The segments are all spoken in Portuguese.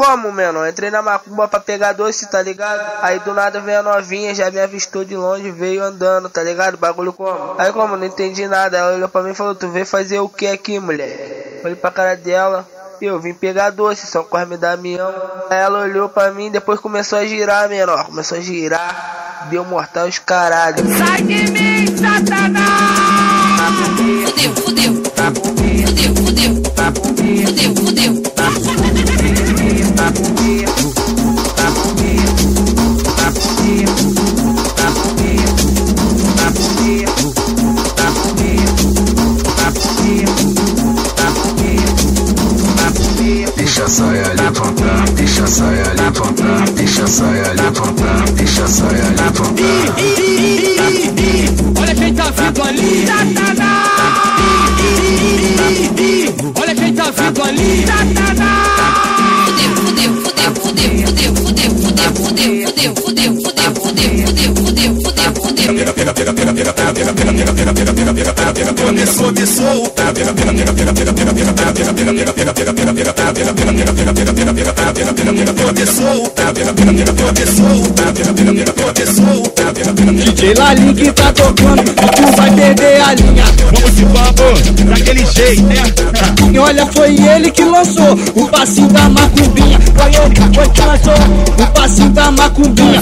Como, mano? Entrei na macumba pra pegar doce, tá ligado? Aí do nada veio a novinha, já me avistou de longe, veio andando, tá ligado? Bagulho como? Aí como? Não entendi nada. Ela olhou pra mim e falou, tu veio fazer o que aqui, mulher? Falei pra cara dela. Eu vim pegar doce, São Cosme Damião. Aí ela olhou pra mim, depois começou a girar, menor. Começou a girar, deu mortal os caralho. Sai de mim, Satanás! Fudeu, fudeu. Fudeu, fudeu. Fudeu, fudeu. chasseurs à l'important, des chasseurs à l'important, des. Fudeu. DJ Lalim que tá tocando, e tu vai perder a linha. Vamos de papo, daquele jeito, né? E olha, foi ele que lançou o passinho da macumbinha. Foi ele, foi que lançou o passinho da macumbinha.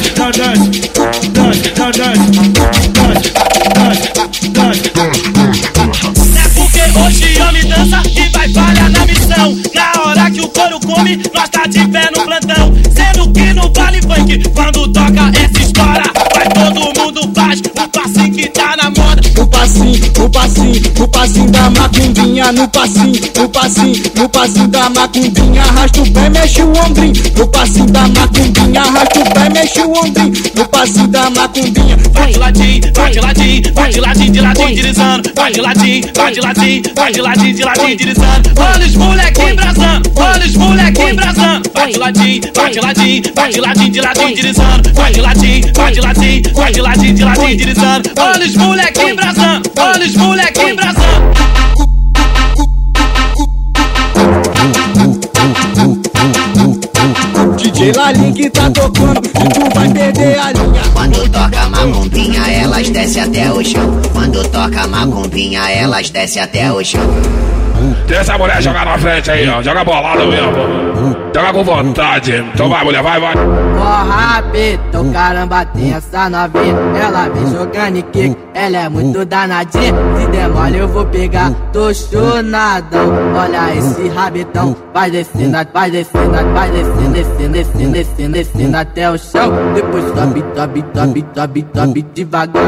Passinho, o passinho da macumbinha. No passinho, no passinho, no passinho da macumbinha. Arrasta o pé, mexe o ombrinho. No passinho da macumbinha. Arrasta o pé, mexe o ombrinho. No passinho da macumbinha. Vai de ladinho, vai de ladinho, vai de ladinho, de ladinho, deslizando. Vai de ladinho, vai de ladinho, vai de ladinho, de ladinho, deslizando. Olha os moleque embrasando, olha os moleque embrasando. Vai de ladinho, vai de ladinho, vai de ladinho, de ladinho, deslizando. Vai de ladinho, vai de ladinho, vai de ladinho, de ladinho, deslizando. Olha os moleque embrasando, olha os moleque embrasando. DJ Lalim que tá tocando, tu vai perder a linha. Quando toca macumbinha, elas desce até o chão. Quando toca macumbinha, elas desce até o chão. Deixa essa mulher jogar na frente aí, ó. Joga bolada mesmo. Joga com vontade. Então vai, mulher, vai, vai. Ó rápido, caramba, tem essa novinha. Ela vem jogando kick, ela é muito danadinha. Se der mole, eu vou pegar, tô chonadão. Olha esse rabetão, vai descendo, vai descendo, vai descendo, descendo, descendo, descendo, descendo até o chão. Depois sobe, sobe, sobe, sobe, sobe devagar.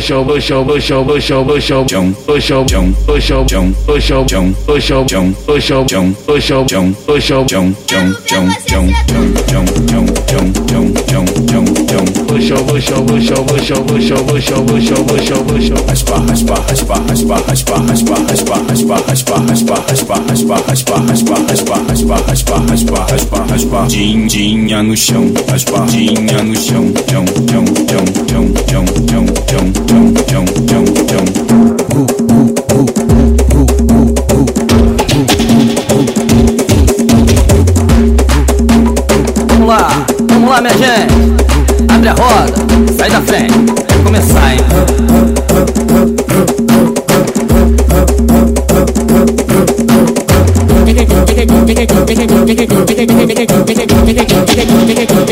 chão, no chão, no chão, no chão, chão, no chão, chão, no chão, no chão, no chão, no chão, no chão. No chão, no chão, no chão, chão, no chão, no chão, no chão, chão, chão. Chão, dinha chão, chão, chão, chão, Vamos lá, vamos lá, minha gente. Abre a roda, sai da frente. Vai começar, hein?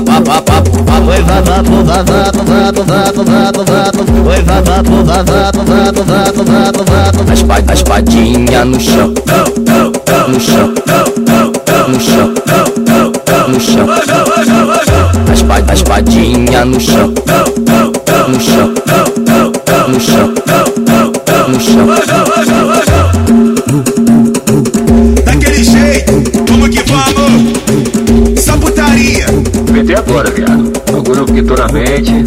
Oi, vadato, vadato, vadato, vadato, vadato Oi, vadato, vadato, vadato, vadato, vadato A espadinha no chão. No chão No chão No chão A espadinha no chão. No chão. No chão. Bagulho que tô na mente. Em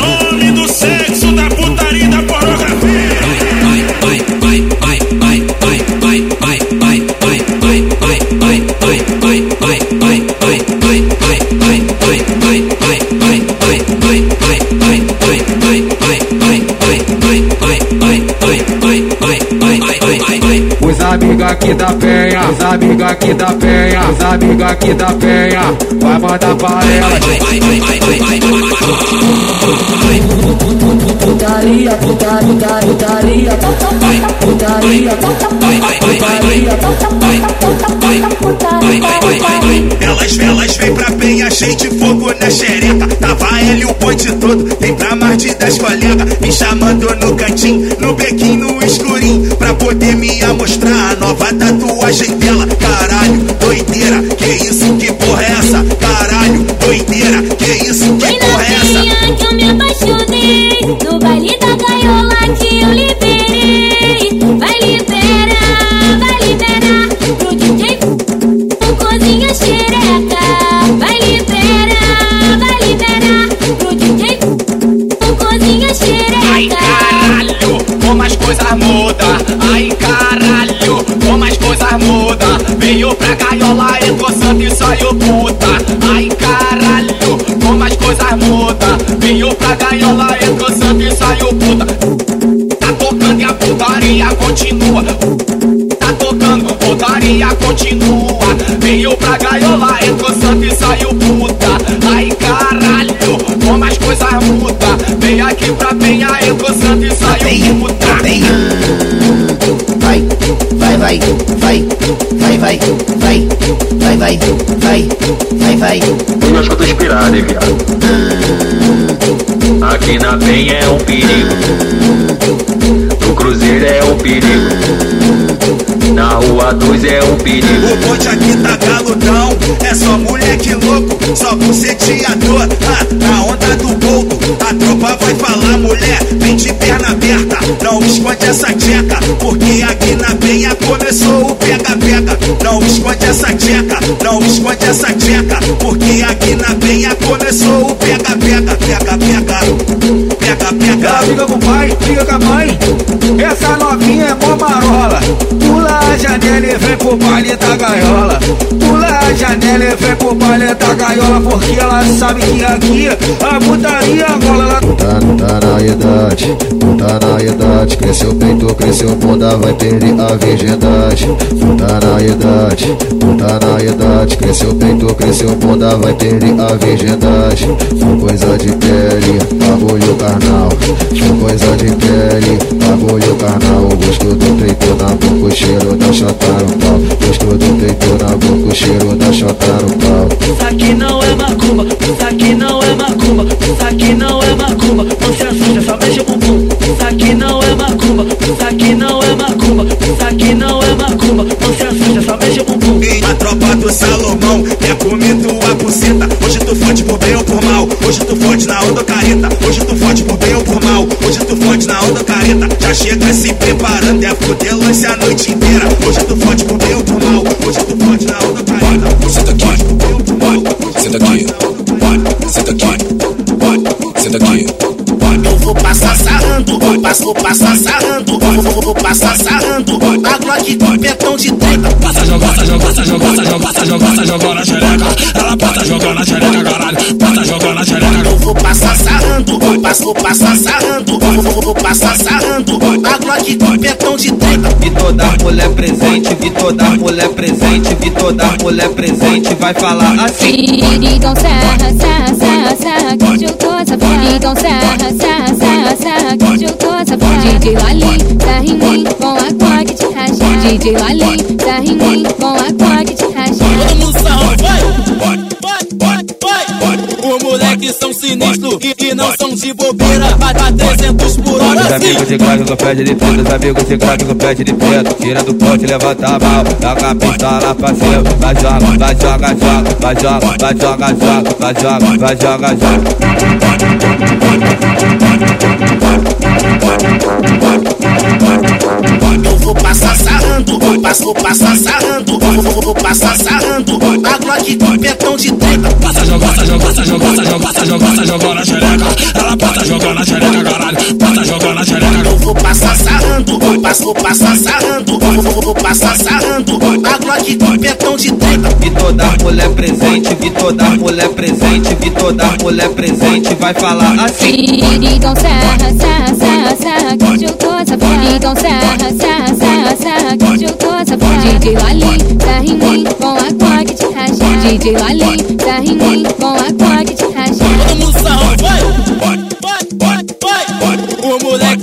nome do sexo, da putaria da pornografia. Os amigos aqui da penha, os amigos aqui da penha, os amigos aqui da penha, vai mandar pra ela. Putaria, putaria, putaria, putaria, Elas, elas vem pra penha, cheio de fogo na xereca. Tava ele o ponte todo, tem pra mais de 10 colegas. Me chamando no cantinho, no bequinho, no escurinho. Pra poder me amostrar a nova tatuagem dela. Caralho, doideira, que isso, que porra é essa? Caralho, doideira, que isso, que porra é essa? que eu me apaixonei mudam. Ai caralho, como as coisas mudam. Veio pra gaiola, entrou santo e saiu puta. Ai caralho, como as coisas mudam. Veio pra gaiola, entrou santo e saiu puta. Tá tocando e a putaria continua. Tá tocando, putaria continua. Veio pra gaiola, entrou santo e saiu puta. Ai caralho, como as coisas mudam. Vem aqui pra penha, entrou santo e saiu puta. vai tu, vai tu, vai vai tu, vai tu, vai vai tu, vai tu, vai vai tu. Eu acho que eu tô inspirado, hein, viado. Aqui na penha é um perigo. No cruzeiro é um perigo. Na rua 2 é um perigo. O bote aqui tá galudão, é só moleque louco, só buceteador. dor. na onda do goldo, a tropa vai falar, mulher, vem de perna aberta. Não esconde essa dieta, porque aqui começou o pega-pega. Não esconde essa tcheca, não esconde essa tcheca, porque aqui na penha começou o pega-pega, pega-pega. Ela briga com o pai, briga com a mãe. Essa novinha é mó marola. Pula a janela e vem pro baile da gaiola. Pula a janela e vem pro baile da gaiola. Porque ela sabe que aqui a putaria rola. Ela Tá, tá na idade, tá na idade. Cresceu peito, cresceu bunda, vai perder a virgindade. Tá na idade, tá na idade. Cresceu peito, cresceu bunda, vai perder a virgindade. Coisa de pele, bagulho carnal. Foi coisa de pele, bagulho carnal. Gosto do peito na boca, o cheiro da chota no pau. Gosto do peito na boca, o cheiro da chota no pau. Isso aqui não é macumba, isso aqui não é macumba, isso aqui não é macumba, não se assusta, só mexe o bumbum. Isso aqui não é macumba, isso aqui não é macumba, isso aqui não é macumba, não se assusta, tropa do Salomão quer comer tua buceta. Hoje tu fode por bem ou por mal. Hoje tu fode na onda careta. Hoje tu fode por bem ou por mal. Hoje tu fode na onda careta. Já chega se preparando, é fuder lance a noite inteira. Hoje tu fode por bem ou por mal. Hoje tu fode na onda careta. Senta aqui, senta aqui, senta aqui, senta aqui. Eu vou passar sarrando, vou passar sarrando, vou passar sarrando. Passa jogando, passa jogando, jogando na xereca. Ela passa jogando na xereca, caralho. Passa jogando na xereca. Eu vou passar sarrando, Passou, passa sarrando, vou passar sarrando. A Glock com pentão de treta. Vi toda mulher presente, vi toda mulher presente, vi toda mulher presente, vai falar assim. Então serra, serra, serra, serra, que eu tô safada. Então serra, serra, serra, serra, que eu tô safada. DJ Lali, tá rindo com a Glock de racha. DJ Lali, tá rindo com a Glock moleques são sinistros e que não são de bobeira. Vai dar 300 por hora Os amigos de craque com pé de preto, os amigos de craque com pé de preto. Tira do pote, levanta a mão, joga a pistola pra cima. Vai joga, vai joga, joga, vai joga, vai joga, joga, vai joga, vai joga, joga. Vou passar sarrando, passou, passa sarrando, vou passar sarrando. A Glock com pentão de treta. Passa jogando, passa jogando, passa jogando, passa jogando, passa jogando, passa jogando na xereca. Ela passa jogando na xereca, caralho. Passa jogando na xereca. Eu vou passar sarrando, passou, passa sarrando, vou passar sarrando. A Glock com pentão de treta. Vi toda mulher presente, vi toda mulher presente, vi toda mulher presente, vai falar assim. Então serra, serra, serra, serra, que eu tô safada. Então serra, serra, DJ Lali, tá rindo com a Glock de racha. DJ Lali, tá rindo com a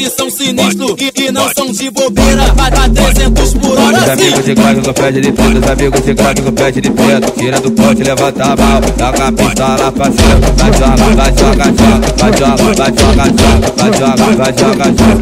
Os moleques são sinistros e que não são de bobeira. Vai dar 300 por Os hora sim. amigos de craque com pé de preto, os amigos de craque com pé de preto. Tira do pote, levanta a mão, joga a pistola pra cima. Vai joga, vai joga, joga, vai joga, vai joga, joga, vai joga, vai joga, joga.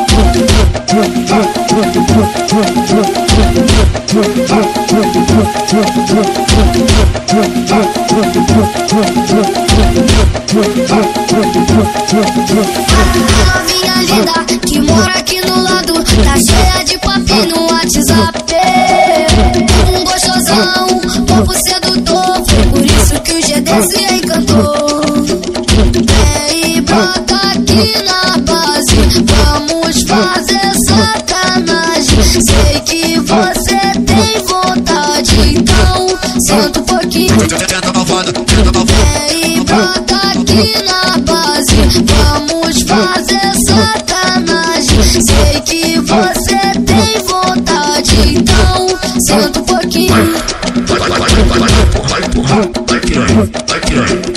que você tem vontade Então senta um pouquinho Canibal,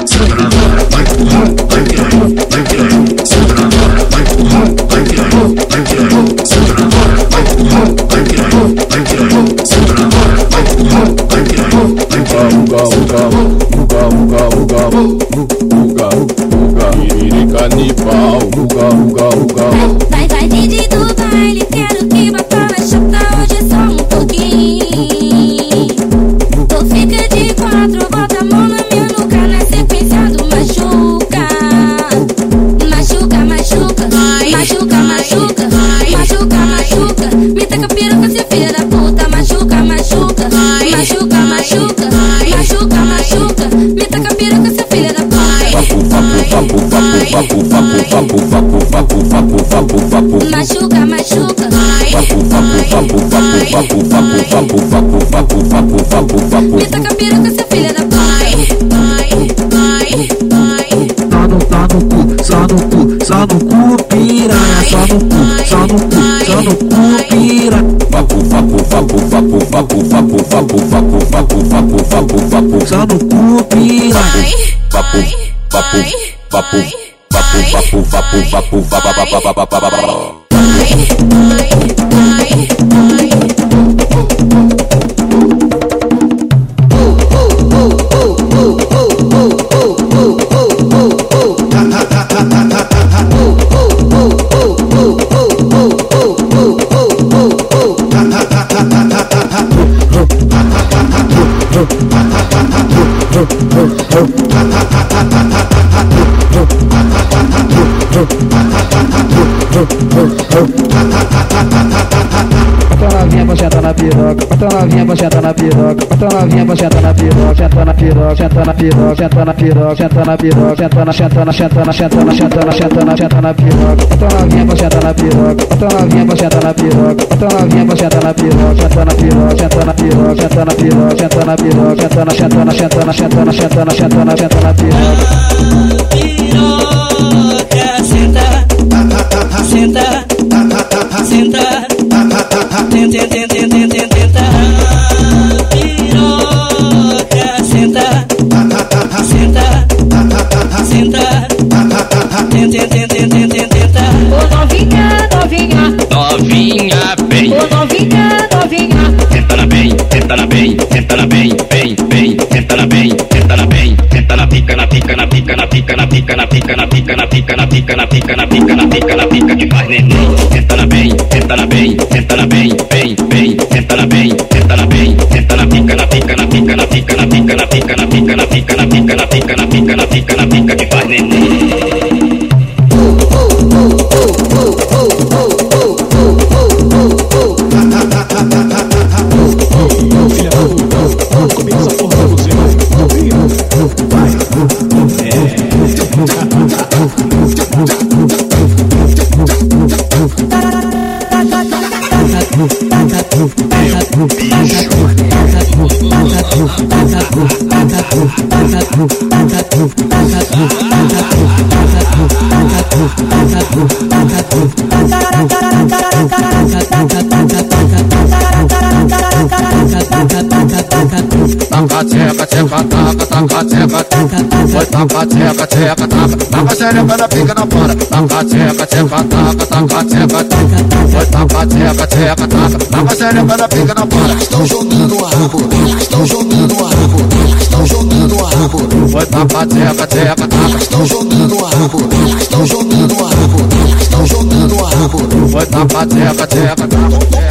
Machuca, machuca. Me taca piroca, seu filho da puta. Só no cu, só no cu, piranha. Só no cu, só no cu, só no cu, piranha. Só no cu, piranha vapo, vapo, vapo, vapo, vapo, vapo, vapo, vapo, vapo, vapo, vapo, novinha pra sentar na piroca, bota novinha pra sentar na piroca, senta na piroca, senta na piroca, senta na piroca, senta na piroca, senta na senta na senta na senta na senta na senta na senta na piroca, bota novinha pra sentar na piroca, bota novinha pra sentar na piroca, bota novinha pra sentar na piroca, senta na piroca, senta na piroca, senta na piroca, senta na piroca, senta na senta na senta na senta na senta na senta na senta na piroca. Piroca, senta, senta, senta, tenta, tenta, tenta, tenta, bem, tenta na bem, tenta na bem, bem, bem, tenta na bem, tenta na bem, tenta na pica, na pica, na pica, na pica, na pica, na pica, na pica, na pica, na pica, na pica, na pica, na pica, na pica que faz neném. Tenta na bem, tenta na bem, tenta na bem, bem, bem, tenta na bem, tenta na bem, tenta na pica, na pica, na pica, na pica, na pica, na pica, na pica, na pica, na pica, na pica, na pica, na pica, na pica taca. Tcheca, tcheca, taca. Taca xereca na pica na fora. Taca, tcheca, tcheca, taca, taca, tcheca, taca. Foi taca, tcheca, tcheca, taca. Taca xereca na pica na fora. Estão jogando o rabo, estão jogando o rabo, estão jogando o rabo. Foi taca, tcheca, tcheca, taca. Estão jogando o rabo, estão jogando o rabo, estão jogando o rabo. Foi taca, tcheca, tcheca, taca.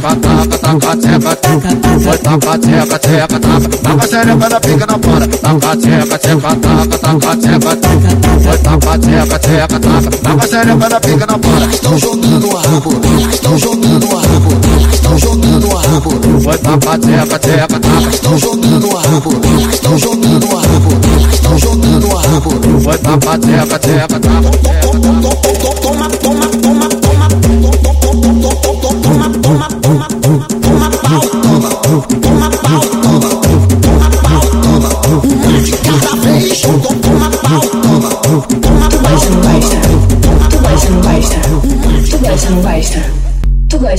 tapa, tapa, tapa, tapa, tapa, foi tapa, tapa, tapa, tapa, tapa, xereca da pica na fora, tapa, tapa, tapa, tapa, tapa, tapa, foi tapa, tapa, tapa, tapa, tapa, xereca da pica na fora. Estão jogando arco, estão jogando arco, estão jogando arco, foi tapa, tapa, tapa, tapa, estão jogando arco, estão jogando arco, estão jogando arco, foi tapa, tapa, tapa, tapa.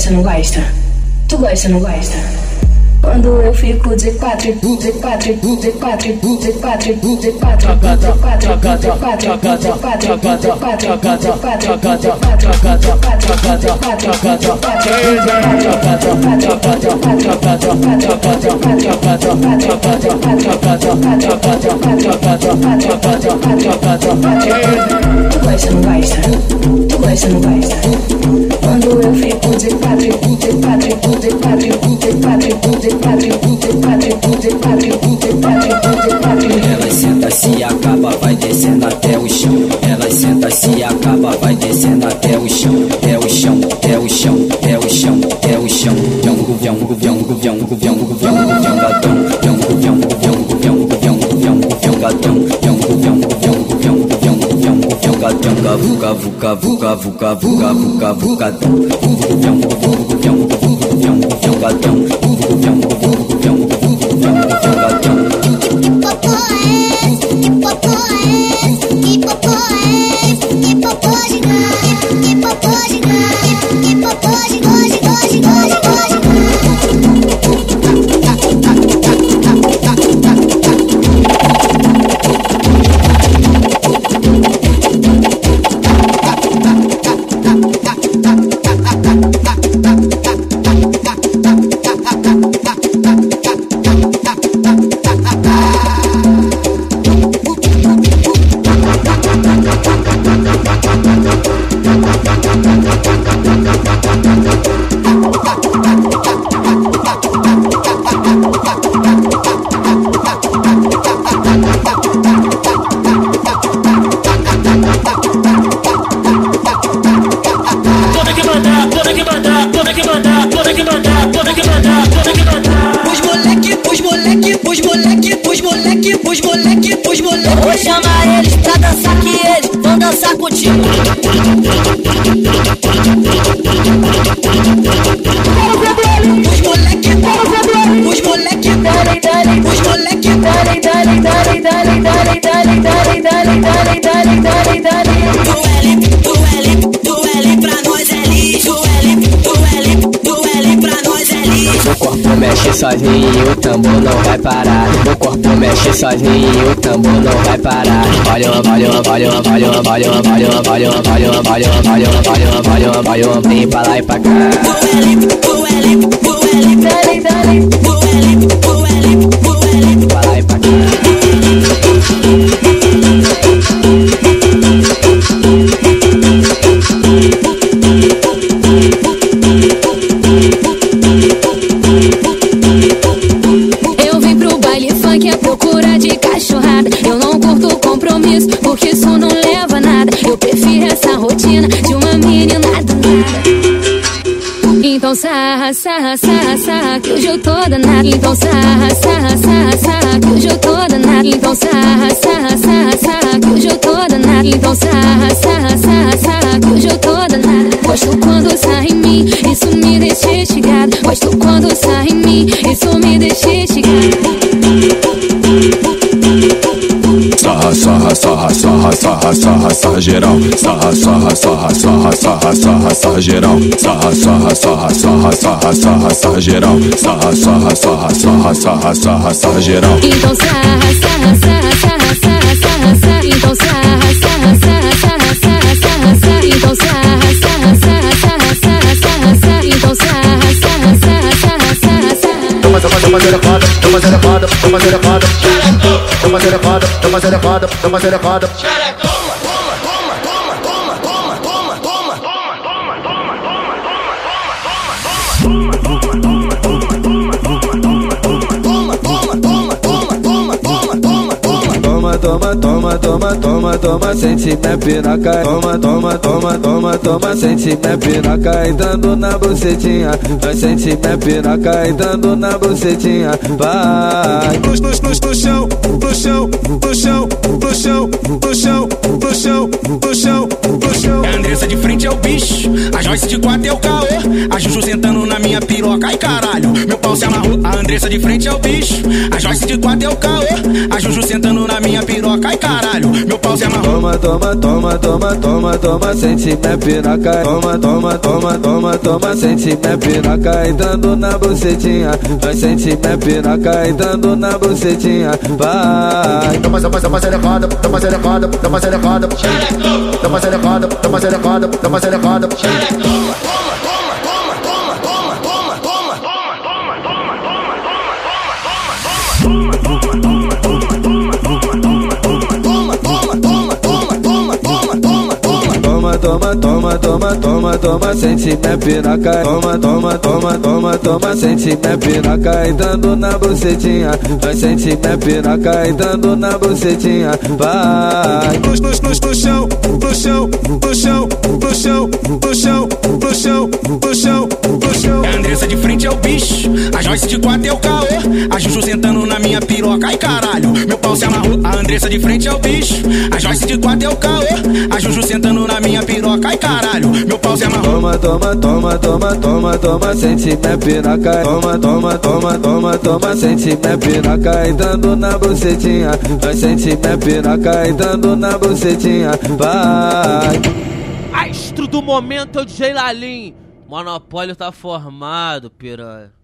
Gosta, não gosta? Tu gosta, não gosta? Quando eu fico de quatro, de quatro, de quatro, de quatro, de quatro, de quatro, de quatro, de quatro, de quatro, de quatro, de quatro, de quatro, de quatro, Tu gosta, não gosta? Tu gosta, não gosta? Quando eu fico de quatro, de quatro, de quatro, Ela senta, se acaba, vai descendo até o chão. Ela senta, se acaba, vai descendo até o chão. Até o chão, até o chão, até o chão, até o chão tchau vem, vem, vem, sozinho, o tambor não vai parar. Meu corpo mexe sozinho, o tambor não vai parar. Olha, olha, olha, olha, olha, olha, olha, olha, olha, olha, olha, olha, olha, olha, vem pra lá e pra cá. Do L, do L, do L, Dale, dale. do L, Eu prefiro essa rotina de uma menina do nada. Então sarra, sarra, sarra, sarra, que hoje eu tô danada. Então sarra, sarra, sarra, sarra, que hoje eu tô danada. Então sarra, sarra, sarra, sarra, que hoje eu tô danada. Então sarra, sarra, sarra, sarra, que hoje eu tô danada. Gosto quando sai em mim, isso me deixa instigada. Gosto quando sai em mim, isso me deixa instigada. Sarra, sarra, sarra, sarra, sarra, sarra, sarra geral. Sarra, sarra, sarra, sarra, sarra, sarra, sarra geral. Sarra, sarra, sarra, sarra, sarra, sarra, sarra geral. Sarra, sarra, sarra, sarra, sarra, sarra, sarra geral. Então sarra, sarra, sarra, sarra, sarra, sarra, sarra. Então sarra, sarra, sarra, sarra, sarra, sarra, sarra. Então sarra, toma safada, toma safada, toma safada, toma safada, toma safada, toma safada, toma toma, toma, toma, toma, toma, sente minha piraca. Toma, toma, toma, toma, toma, sente minha piroca. Entrando na bucetinha, vai sente minha piroca. Entrando na bucetinha, vai. No, no, no, chão, no chão, no chão, no chão, no chão, no chão, no chão, no chão. A Andressa de frente é o bicho, a Joyce de quatro é o caô. A Juju sentando na minha piroca, ai caralho, meu pau se amarrou. A Andressa de frente é o bicho, a Joyce de quatro é o caô. A Juju sentando na minha piroca ai caralho, meu pau se amarrou. Toma, toma, toma, toma, toma, toma, sente minha piroca. Toma, toma, toma, toma, toma, sente minha piroca. E dando na bucetinha, vai sente minha piroca. E dando na bucetinha, vai. Toma, toma, toma, elevada, toma, elevada, toma, elevada. Toma, elevada, toma, elevada, toma, elevada. Toma, toma, toma, toma, toma, toma, toma, toma, toma, sente minha piraca. Toma, toma, toma, toma, toma, sente minha piraca. Entrando na bucetinha, vai sente minha piraca. Entrando na bucetinha, vai. No, no, no, chão, no chão, no chão, no chão, no chão, no chão, no chão, no chão. A Andressa de frente é o bicho, a Joyce de quatro é o caô. A Juju sentando na minha piroca, ai caralho, meu pau se amarrou. A Andressa de frente é o bicho, a Joyce de quatro é o caô. A Juju sentando na minha piroca ai caralho, meu pau se amarrou. Toma, toma, toma, toma, toma, toma, sente minha piroca. Toma, toma, toma, toma, toma, sente minha piroca. E dando na bucetinha, vai sente minha piroca. E dando na bucetinha, vai. Astro do momento é o DJ Lalim. Monopólio tá formado, piranha.